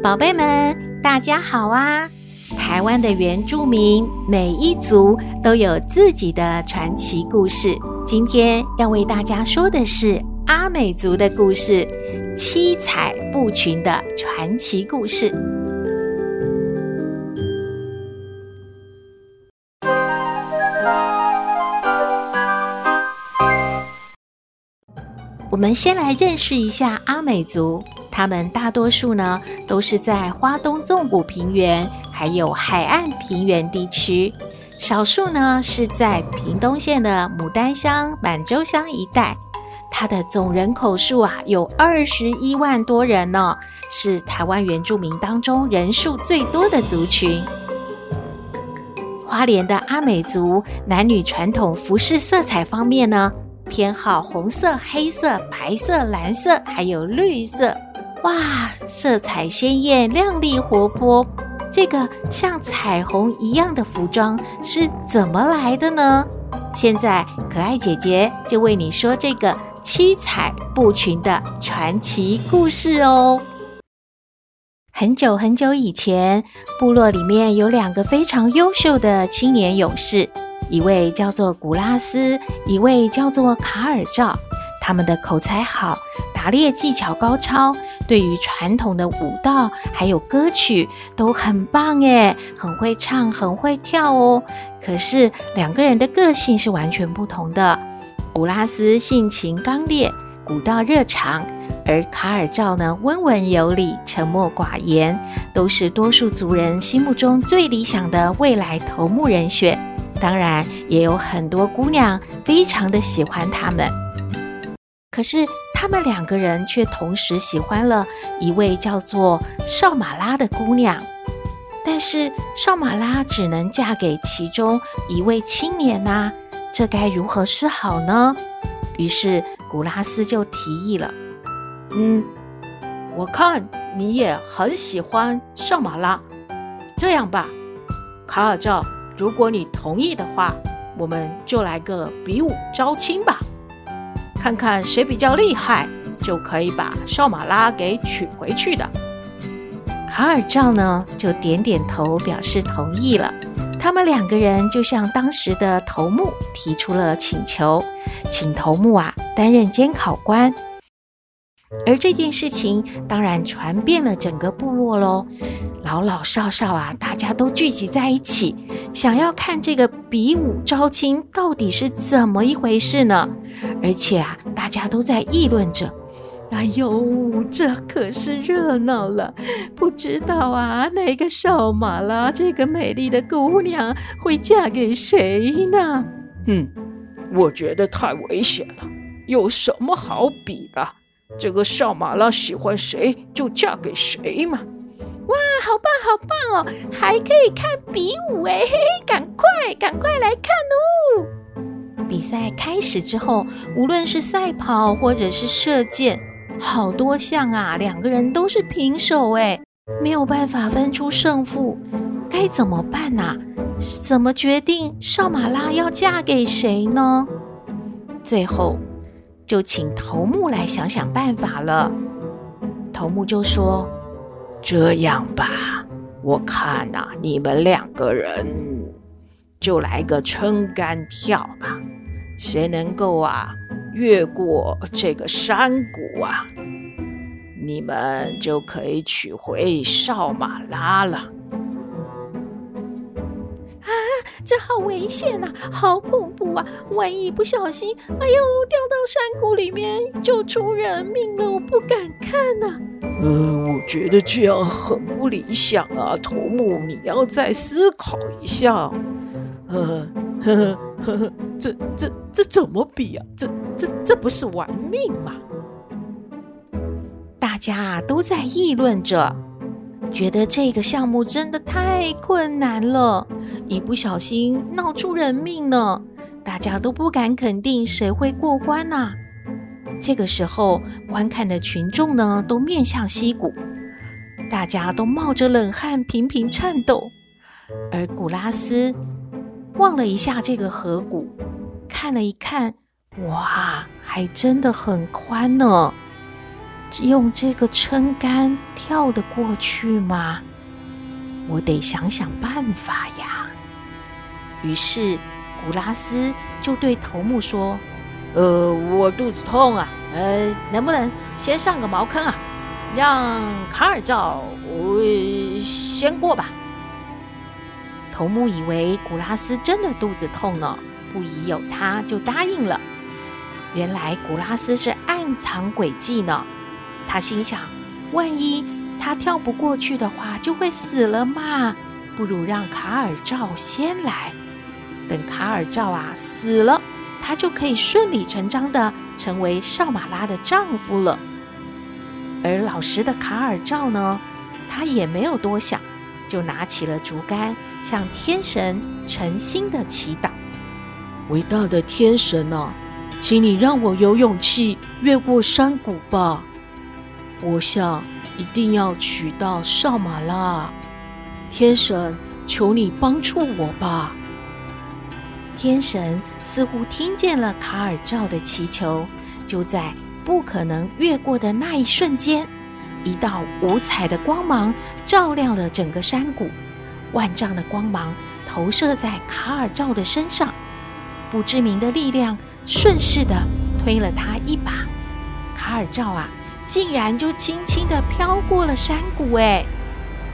宝贝们，大家好啊！台湾的原住民每一族都有自己的传奇故事。今天要为大家说的是阿美族的故事，七彩布裙的传奇故事。我们先来认识一下阿美族。他们大多数呢都是在花东纵谷平原，还有海岸平原地区，少数呢是在屏东县的牡丹乡、满洲乡一带。它的总人口数啊有二十一万多人呢，是台湾原住民当中人数最多的族群。花莲的阿美族男女传统服饰色彩方面呢，偏好红色、黑色、白色、蓝色，还有绿色。哇，色彩鲜艳、亮丽活泼，这个像彩虹一样的服装是怎么来的呢？现在可爱姐姐就为你说这个七彩布裙的传奇故事哦。很久很久以前，部落里面有两个非常优秀的青年勇士，一位叫做古拉斯，一位叫做卡尔赵。他们的口才好，打猎技巧高超。对于传统的舞蹈还有歌曲都很棒耶，很会唱，很会跳哦。可是两个人的个性是完全不同的。古拉斯性情刚烈，古道热肠；而卡尔赵呢，温文有礼，沉默寡言，都是多数族人心目中最理想的未来头目人选。当然，也有很多姑娘非常的喜欢他们。可是。他们两个人却同时喜欢了一位叫做少马拉的姑娘，但是少马拉只能嫁给其中一位青年呐、这该如何是好呢？于是古拉斯就提议了：“嗯，我看你也很喜欢少马拉，这样吧，卡尔赵，如果你同意的话，我们就来个比武招亲吧。”看看谁比较厉害，就可以把少马拉给娶回去的。卡尔赵呢，就点点头表示同意了。他们两个人就向当时的头目提出了请求，请头目啊担任监考官。而这件事情当然传遍了整个部落喽，老老少少啊，大家都聚集在一起，想要看这个比武招亲到底是怎么一回事呢？而且啊，大家都在议论着：“哎呦，这可是热闹了！不知道啊，那个少马拉这个美丽的姑娘会嫁给谁呢？”嗯，我觉得太危险了，有什么好比的？这个少马拉喜欢谁就嫁给谁嘛！哇，好棒好棒哦，还可以看比武哎，嘿嘿，赶快赶快来看哦！比赛开始之后，无论是赛跑或者是射箭，好多项啊，两个人都是平手哎，没有办法分出胜负，该怎么办呐、啊？怎么决定少马拉要嫁给谁呢？最后。就请头目来想想办法了。头目就说：“这样吧，我看呐、啊，你们两个人就来个撑杆跳吧。谁能够啊越过这个山谷啊，你们就可以取回少马拉了。”啊这好危险呐，好恐怖啊！万一不小心，哎呦，掉到山谷里面就出人命了，我不敢看呐。呃，我觉得这样很不理想啊，头目，你要再思考一下。呵，呵呵呵呵，这这这怎么比啊？这这这不是玩命吗？大家都在议论着，觉得这个项目真的太困难了，一不小心闹出人命呢，大家都不敢肯定谁会过关呐。这个时候，观看的群众呢都面向溪谷，大家都冒着冷汗，频频颤抖。而古拉斯望了一下这个河谷，看了一看，哇，还真的很宽呢。用这个撑杆跳得过去吗？我得想想办法呀。于是古拉斯就对头目说。呃，我肚子痛啊，呃，能不能先上个茅坑啊？让卡尔照我先过吧。头目以为古拉斯真的肚子痛呢，不疑有他，就答应了。原来古拉斯是暗藏诡计呢。他心想，万一他跳不过去的话，就会死了嘛。不如让卡尔照先来，等卡尔照啊死了。他就可以顺理成章的成为少马拉的丈夫了。而老实的卡尔照呢，他也没有多想，就拿起了竹竿，向天神诚心的祈祷：“伟大的天神啊，请你让我有勇气越过山谷吧！我想一定要娶到少马拉。天神，求你帮助我吧！”天神似乎听见了卡尔照的祈求，就在不可能越过的那一瞬间，一道五彩的光芒照亮了整个山谷，万丈的光芒投射在卡尔照的身上，不知名的力量顺势地推了他一把，卡尔照啊，竟然就轻轻地飘过了山谷！哎，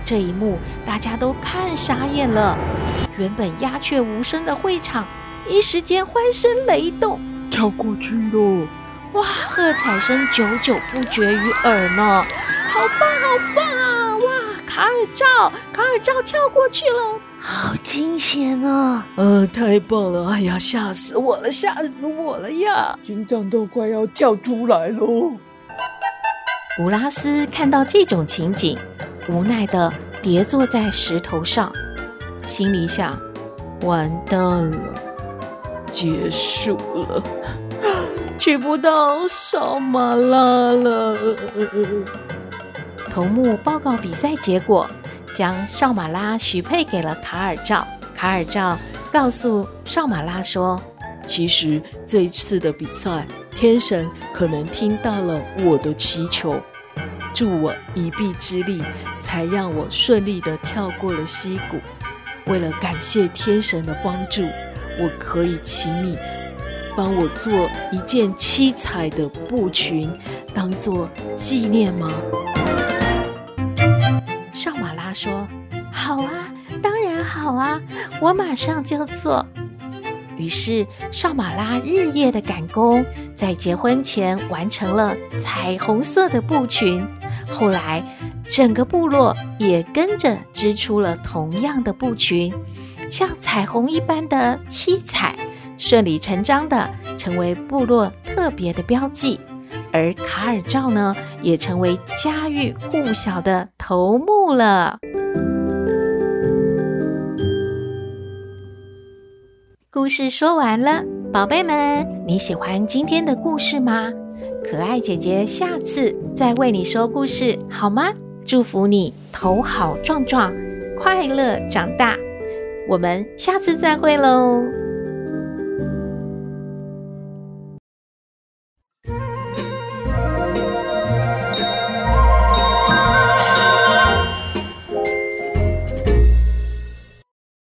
这一幕大家都看傻眼了。原本鸦雀无声的会场，一时间欢声雷动，跳过去了！哇，喝彩声久久不绝于耳呢！好棒，好棒啊！哇，卡尔照，卡尔照跳过去了，好惊险啊！呃，太棒了！哎呀，吓死我了，吓死我了呀！心脏都快要跳出来喽！古拉斯看到这种情景，无奈的跌坐在石头上。心里想：完蛋了，结束了，去不到少马拉了。头目报告比赛结果，将少马拉许配给了卡尔照。卡尔照告诉少马拉说：“其实这一次的比赛，天神可能听到了我的祈求，助我一臂之力，才让我顺利地跳过了溪谷。”为了感谢天神的帮助，我可以请你帮我做一件七彩的布裙，当做纪念吗？少马拉说：“好啊，当然好啊，我马上就做。”于是少马拉日夜的赶工，在结婚前完成了彩虹色的布裙。后来，整个部落也跟着织出了同样的布裙，像彩虹一般的七彩，顺理成章地成为部落特别的标记。而卡尔照呢，也成为家喻户晓的头目了。故事说完了，宝贝们，你喜欢今天的故事吗？可爱姐姐下次再为你说故事，好吗？祝福你头好壮壮，快乐长大。我们下次再会喽。